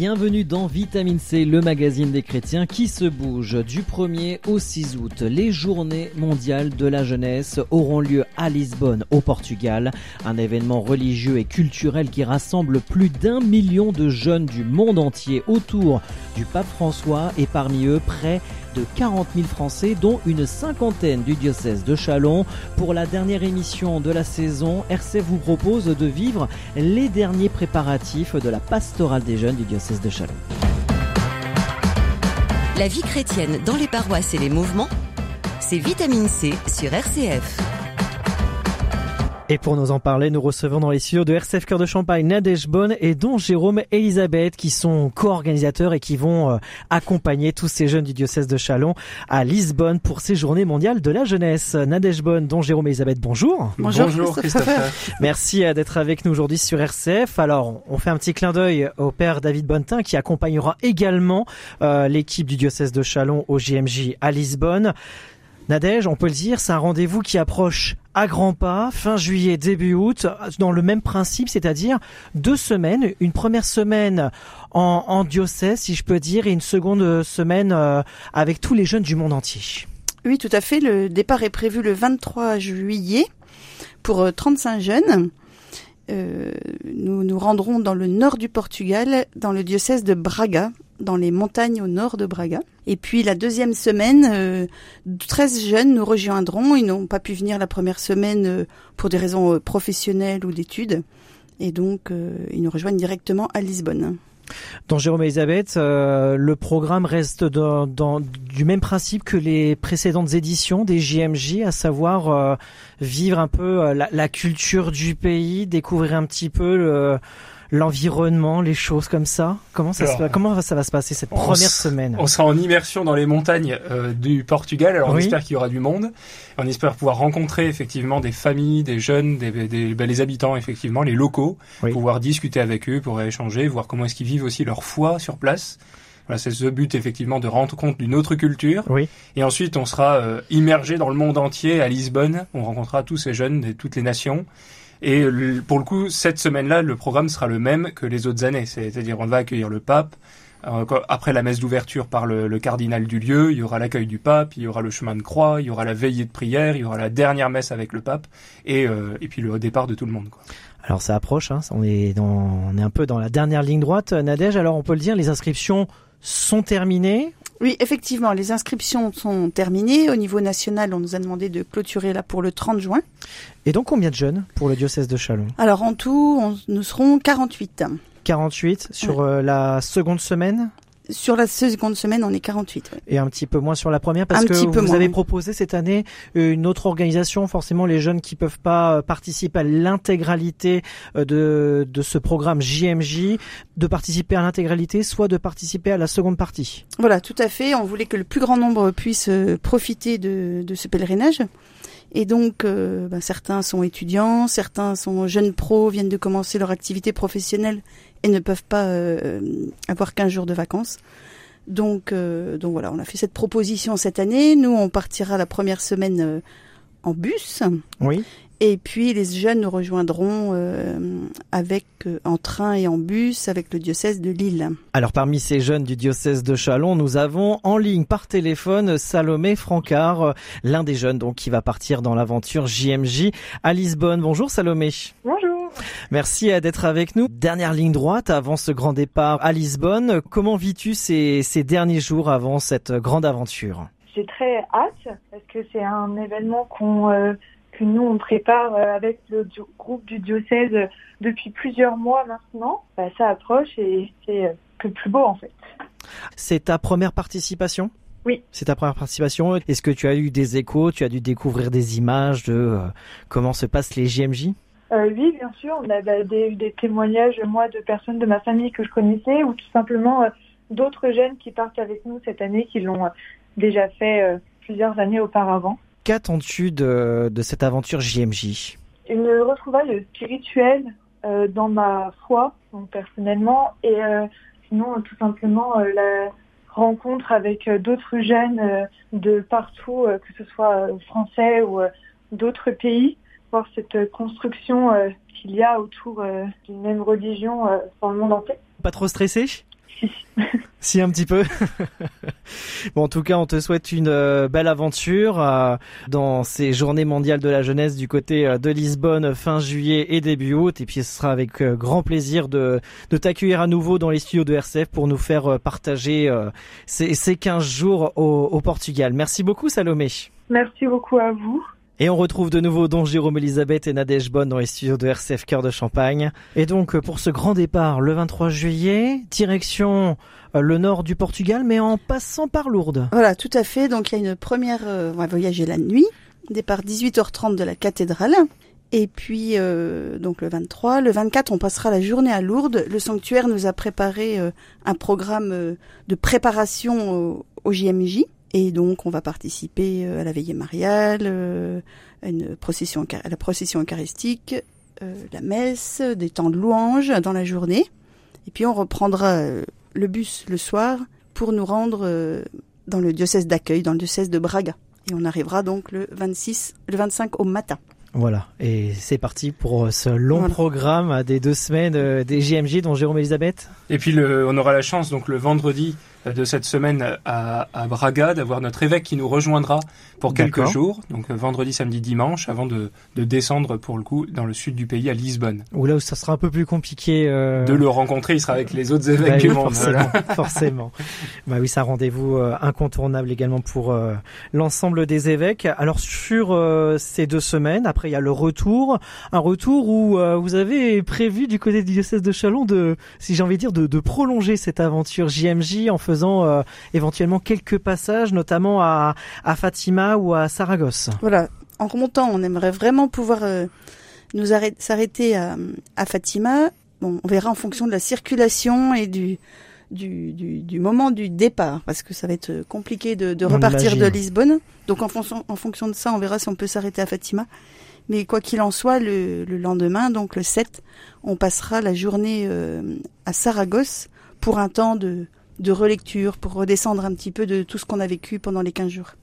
Bienvenue dans Vitamine C, le magazine des chrétiens qui se bouge. Du 1er au 6 août, les journées mondiales de la jeunesse auront lieu à Lisbonne, au Portugal. Un événement religieux et culturel qui rassemble plus d'un million de jeunes du monde entier autour du pape François et parmi eux près de 40 000 Français, dont une cinquantaine du diocèse de Chalon. Pour la dernière émission de la saison, RC vous propose de vivre les derniers préparatifs de la pastorale des jeunes du diocèse de Chalon. La vie chrétienne dans les paroisses et les mouvements, c'est Vitamine C sur RCF. Et pour nous en parler, nous recevons dans les studios de RCF Cœur de Champagne Nadège Bonne et dont Jérôme et Elisabeth qui sont co-organisateurs et qui vont euh, accompagner tous ces jeunes du diocèse de Chalon à Lisbonne pour ces journées mondiales de la jeunesse. Nadège Bonne, dont Jérôme et Elisabeth, bonjour. Bonjour, bonjour Christophe. Merci euh, d'être avec nous aujourd'hui sur RCF. Alors, on fait un petit clin d'œil au père David Bonnetin qui accompagnera également euh, l'équipe du diocèse de Chalon au JMJ à Lisbonne. Nadège, on peut le dire, c'est un rendez-vous qui approche à grands pas, fin juillet, début août, dans le même principe, c'est-à-dire deux semaines, une première semaine en, diocèse, si je peux dire, et une seconde semaine euh, avec tous les jeunes du monde entier. Oui, tout à fait. Le départ est prévu le 23 juillet pour 35 euh, jeunes. Euh, nous nous rendrons dans le nord du Portugal, dans le diocèse de Braga, dans les montagnes au nord de Braga. Et puis la deuxième semaine, euh, 13 jeunes nous rejoindront. Ils n'ont pas pu venir la première semaine euh, pour des raisons euh, professionnelles ou d'études. Et donc, euh, ils nous rejoignent directement à Lisbonne. Dans Jérôme et Elisabeth, le programme reste dans, dans, du même principe que les précédentes éditions des JMJ, à savoir vivre un peu la, la, culture du pays, découvrir un petit peu le l'environnement, les choses comme ça Comment ça, se, comment ça va se passer cette première semaine On sera en immersion dans les montagnes euh, du Portugal. Alors on espère qu'il y aura du monde. On espère pouvoir rencontrer effectivement des familles, des jeunes, des, des ben, les habitants effectivement, les locaux, pouvoir discuter avec eux, pour échanger, voir comment est-ce qu'ils vivent aussi leur foi sur place. Voilà, c'est ce but effectivement de rendre compte d'une autre culture. Oui. Et ensuite, on sera euh, immergé dans le monde entier à Lisbonne. On rencontrera tous ces jeunes de toutes les nations. Et pour le coup, cette semaine-là, le programme sera le même que les autres années. C'est-à-dire, on va accueillir le pape. Euh, après la messe d'ouverture par le, cardinal du lieu, il y aura l'accueil du pape, il y aura le chemin de croix, il y aura la veillée de prière, il y aura la dernière messe avec le pape, et, euh, et puis le départ de tout le monde. Alors ça approche, hein, on, est on est un peu dans la dernière ligne droite, Nadège. Alors on peut le dire, les inscriptions sont terminées. Oui, effectivement, les inscriptions sont terminées. Au niveau national, on nous a demandé de clôturer là pour le 30 juin. Et donc combien de jeunes pour le diocèse de Chalon? Alors en tout, on, nous serons 48. 48 sur euh, la seconde semaine? Sur la seconde semaine, on est 48. Ouais. Et un petit peu moins sur la première parce un que vous moins, avez oui. proposé cette année une autre organisation. Forcément, les jeunes qui peuvent pas participer à l'intégralité de, de ce programme JMJ, de participer à l'intégralité, soit de participer à la seconde partie. Voilà, tout à fait. On voulait que le plus grand nombre puisse profiter de, de ce pèlerinage. Et donc, euh, ben, certains sont étudiants, certains sont jeunes pros, viennent de commencer leur activité professionnelle et ne peuvent pas euh, avoir 15 jours de vacances. Donc, euh, donc voilà, on a fait cette proposition cette année. Nous, on partira la première semaine en bus. Oui. Et puis les jeunes nous rejoindront euh, avec euh, en train et en bus avec le diocèse de Lille. Alors parmi ces jeunes du diocèse de Chalon, nous avons en ligne par téléphone Salomé Francard, l'un des jeunes donc qui va partir dans l'aventure JMJ à Lisbonne. Bonjour Salomé. Bonjour. Merci d'être avec nous. Dernière ligne droite avant ce grand départ à Lisbonne. Comment vis-tu ces, ces derniers jours avant cette grande aventure? J'ai très hâte parce que c'est un événement qu'on euh, que nous on prépare avec le groupe du diocèse depuis plusieurs mois maintenant. Bah, ça approche et c'est que le plus beau en fait. C'est ta première participation? Oui. C'est ta première participation. Est-ce que tu as eu des échos? Tu as dû découvrir des images de euh, comment se passent les JMJ euh, Oui, bien sûr. On a bah, des, des, témoignages, moi, de personnes de ma famille que je connaissais ou tout simplement euh, d'autres jeunes qui partent avec nous cette année qui l'ont déjà fait plusieurs années auparavant. Qu'attends-tu de, de, cette aventure JMJ Une retrouvaille spirituelle euh, dans ma foi, donc personnellement, et euh, sinon tout simplement euh, la, rencontre avec d'autres jeunes de partout, que ce soit français ou d'autres pays, voir cette construction qu'il y a autour d'une même religion dans le monde entier. Pas trop stressé? Si un petit peu. bon, en tout cas, on te souhaite une euh, belle aventure euh, dans ces journées mondiales de la jeunesse du côté euh, de Lisbonne fin juillet et début août. Et puis, ce sera avec grand plaisir de, de t'accueillir à nouveau dans les studios de RCF pour nous faire partager ces, ces 15 jours au, au Portugal. Merci beaucoup, Salomé. Merci beaucoup à vous. Et on retrouve de nouveau Don Jérôme Elisabeth et Nadège Bonne dans les studios de RCF Cœur de Champagne. Et donc pour ce grand départ le 23 juillet, direction euh, le nord du Portugal, mais en passant par Lourdes. Voilà, tout à fait. Donc il y a une première, euh, on va voyager la nuit, départ 18h30 de la cathédrale. Et puis euh, donc le 23, le 24, on passera la journée à Lourdes. Le sanctuaire nous a préparé un programme de préparation au JMJ. Et donc, on va participer euh, à la veillée mariale, euh, à, une procession, à la procession eucharistique, euh, la messe, des temps de louange dans la journée. Et puis, on reprendra le bus le soir pour nous rendre dans le diocèse d'accueil, dans le diocèse de Braga. Et on arrivera donc le 26, le 25 au matin. Voilà, et c'est parti pour ce long programme des deux semaines des JMJ dont Jérôme Elisabeth. Et puis le, on aura la chance donc le vendredi de cette semaine à, à Braga, d'avoir notre évêque qui nous rejoindra pour quelques jours, donc euh, vendredi, samedi, dimanche, avant de, de, descendre pour le coup dans le sud du pays à Lisbonne. Ou là où ça sera un peu plus compliqué. Euh... De le rencontrer, il sera avec les autres évêques bah du monde. Forcément, forcément. Bah oui, ça rendez-vous euh, incontournable également pour euh, l'ensemble des évêques. Alors sur ces deux semaines, après il y a le retour, un retour où vous avez prévu du côté du diocèse de Chalon de, si j'ai envie de dire, de, de prolonger cette aventure JMJ en faisant euh, éventuellement quelques passages, notamment à, à Fatima ou à Saragosse. Voilà, en remontant, on aimerait vraiment pouvoir euh, nous s'arrêter à, à, Fatima. Bon, on verra en fonction de la circulation et du, du, du, du moment du départ, parce que ça va être compliqué de, de repartir de Lisbonne. Donc en fonction, en fonction de ça, on verra si on peut s'arrêter à Fatima. Mais quoi qu'il en soit, le, le, lendemain, donc le 7, on passera la journée euh, à Saragosse pour un temps de, de relecture pour redescendre un petit peu de tout ce qu'on a vécu pendant les 15 jours.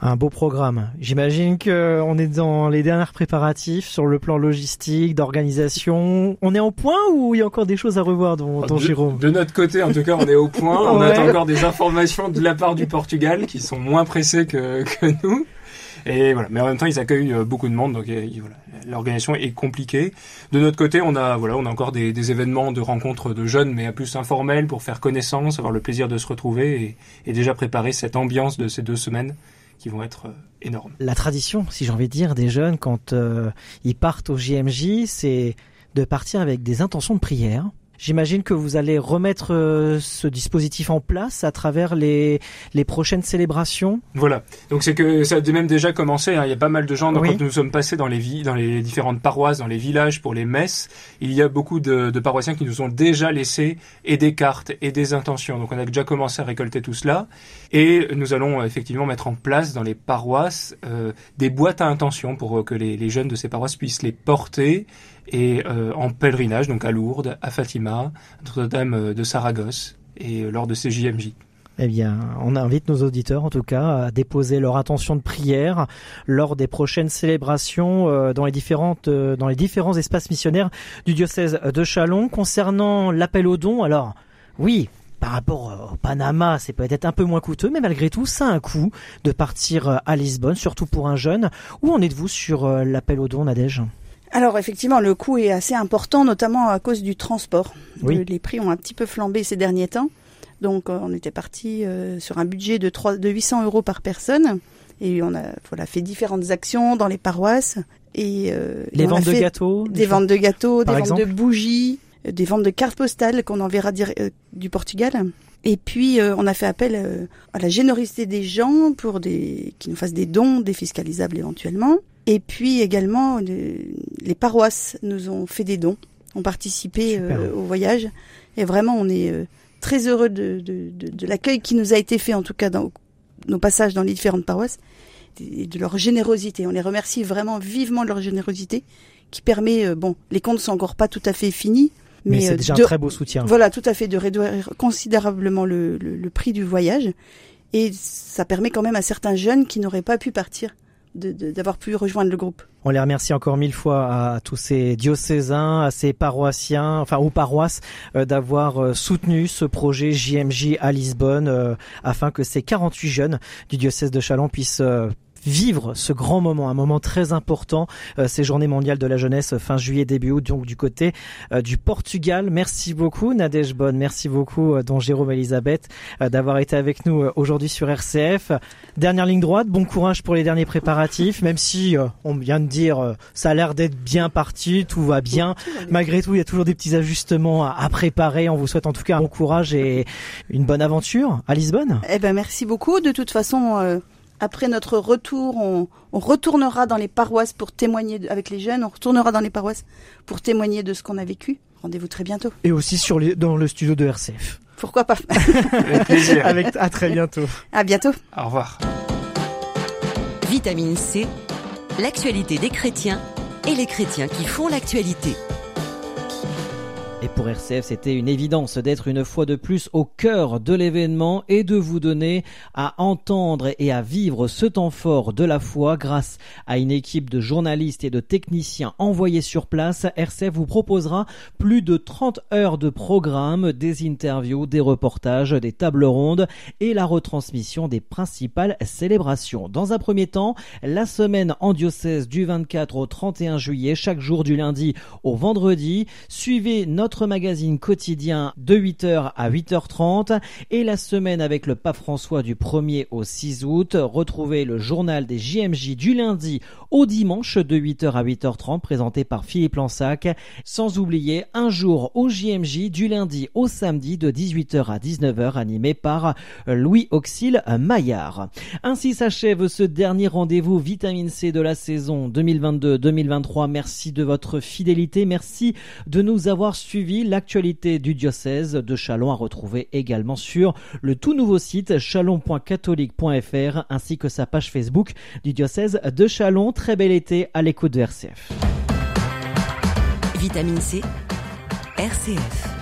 Un beau programme. J'imagine que on est dans les derniers préparatifs sur le plan logistique, d'organisation. On est au point ou il y a encore des choses à revoir, dans, de, Jérôme? De notre côté, en tout cas, on est au point. On attend encore des informations de la part du Portugal qui sont moins pressés que, que nous. Et voilà. Mais en même temps, ils accueillent euh, beaucoup de monde, donc euh, voilà, l'organisation est compliquée. De notre côté, on a voilà, on a encore des, événements de rencontres de jeunes, mais à plus informels pour faire connaissance, avoir le plaisir de se retrouver et, et déjà préparer cette ambiance de ces deux semaines qui vont être euh, énormes. La tradition, si j'ai envie de dire, des jeunes quand ils partent au JMJ, c'est de partir avec des intentions de prière J'imagine que vous allez remettre euh, ce dispositif en place à travers les, les prochaines célébrations. Voilà. Donc c'est que ça a même déjà commencé. Hein. Il y a pas mal de gens. Donc Quand nous sommes passés dans les dans les différentes paroisses, dans les villages pour les messes, il y a beaucoup de, de, paroissiens qui nous ont déjà laissé et des cartes et des intentions. Donc on a déjà commencé à récolter tout cela et nous allons effectivement mettre en place dans les paroisses euh, des boîtes à intentions pour que les, les jeunes de ces paroisses puissent les porter et euh, en pèlerinage, donc à Lourdes, à Fatima, Notre-Dame de Saragosse, et euh, lors de ces JMJ. Eh bien, on invite nos auditeurs, en tout cas, à déposer leur intention de prière lors des prochaines célébrations euh, dans les différentes, dans les différents espaces missionnaires du diocèse de Chalon. Concernant l'appel aux dons, alors, oui, par rapport au Panama, c'est peut-être un peu moins coûteux, mais malgré tout, ça a un coût de partir à Lisbonne, surtout pour un jeune. Où en êtes-vous sur l'appel aux dons, Nadège? Alors effectivement, le coût est assez important, notamment à cause du transport. Les prix ont un petit peu flambé ces derniers temps. Donc euh, on était parti euh, sur un budget de, 3, de 800 euros par personne. Et on a voilà, fait différentes actions dans les paroisses. Et, euh, les ventes de gâteaux Des, ventes de gâteaux, des ventes de bougies, des ventes de cartes postales qu'on enverra du Portugal. Et puis on a fait appel à la générosité des gens pour des qui nous fassent des dons défiscalisables éventuellement. Et puis également, les paroisses nous ont fait des dons, ont participé euh, au voyage. Et vraiment, on est euh, très heureux de, de, de, de l'accueil qui nous a été fait, en tout cas dans nos passages dans les différentes paroisses, et de leur générosité. On les remercie vraiment vivement de leur générosité, qui permet, euh, bon, les comptes sont encore pas tout à fait finis, Mais, c'est déjà un très beau soutien. Voilà, tout à fait, de réduire considérablement le, le prix du voyage. Et ça permet quand même à certains jeunes qui n'auraient pas pu partir d'avoir pu rejoindre le groupe. On les remercie encore mille fois à tous ces diocésains, à ces paroissiens, enfin aux paroisses, euh, d'avoir euh, soutenu ce projet JMJ à Lisbonne, euh, afin que ces 48 jeunes du diocèse de Chalon puissent vivre ce grand moment, un moment très important, euh, ces journées mondiales de la jeunesse euh, fin juillet, début août, donc du côté euh, du Portugal. Merci beaucoup Nadège Bonne, merci beaucoup Don Jérôme Elisabeth d'avoir été avec nous aujourd'hui sur RCF. Dernière ligne droite, bon courage pour les derniers préparatifs, même si on vient de dire ça a l'air d'être bien parti, tout va bien. Malgré tout, il y a toujours des petits ajustements à, à préparer. On vous souhaite en tout cas un bon courage et une bonne aventure à Lisbonne. Eh ben merci beaucoup. De toute façon après notre retour, on, retournera dans les paroisses pour témoigner avec les jeunes, on retournera dans les paroisses pour témoigner de ce qu'on a vécu. Rendez-vous très bientôt. Et aussi sur les, dans le studio de RCF. Pourquoi pas Avec plaisir. Avec, à très bientôt. À bientôt. Au revoir. Vitamine C, l'actualité des chrétiens et les chrétiens qui font l'actualité. Et pour RCF, c'était une évidence d'être une fois de plus au cœur de l'événement et de vous donner à entendre et à vivre ce temps fort de la foi grâce à une équipe de journalistes et de techniciens envoyés sur place. RCF vous proposera plus de 30 heures de programme, des interviews, des reportages, des tables rondes et la retransmission des principales célébrations. Dans un premier temps, la semaine en diocèse du 24 au 31 juillet, chaque jour du lundi au vendredi. Suivez notre magazine quotidien de 8h à 8h30 et la semaine avec le pape François du 1er au 6 août. Retrouvez le journal des JMJ du lundi au dimanche de 8h à 8h30 présenté par Philippe Lansac. Sans oublier un jour au JMJ du lundi au samedi de 18h à 19h animé par Louis Auxil Maillard. Ainsi s'achève ce dernier rendez-vous vitamine C de la saison 2022-2023. Merci de votre fidélité. Merci de nous avoir suivis l'actualité du diocèse de Chalon à retrouver également sur le tout nouveau site chalon.catholique.fr ainsi que sa page Facebook du diocèse de Chalon. Très bel été à l'écoute de RCF. Vitamine C, RCF.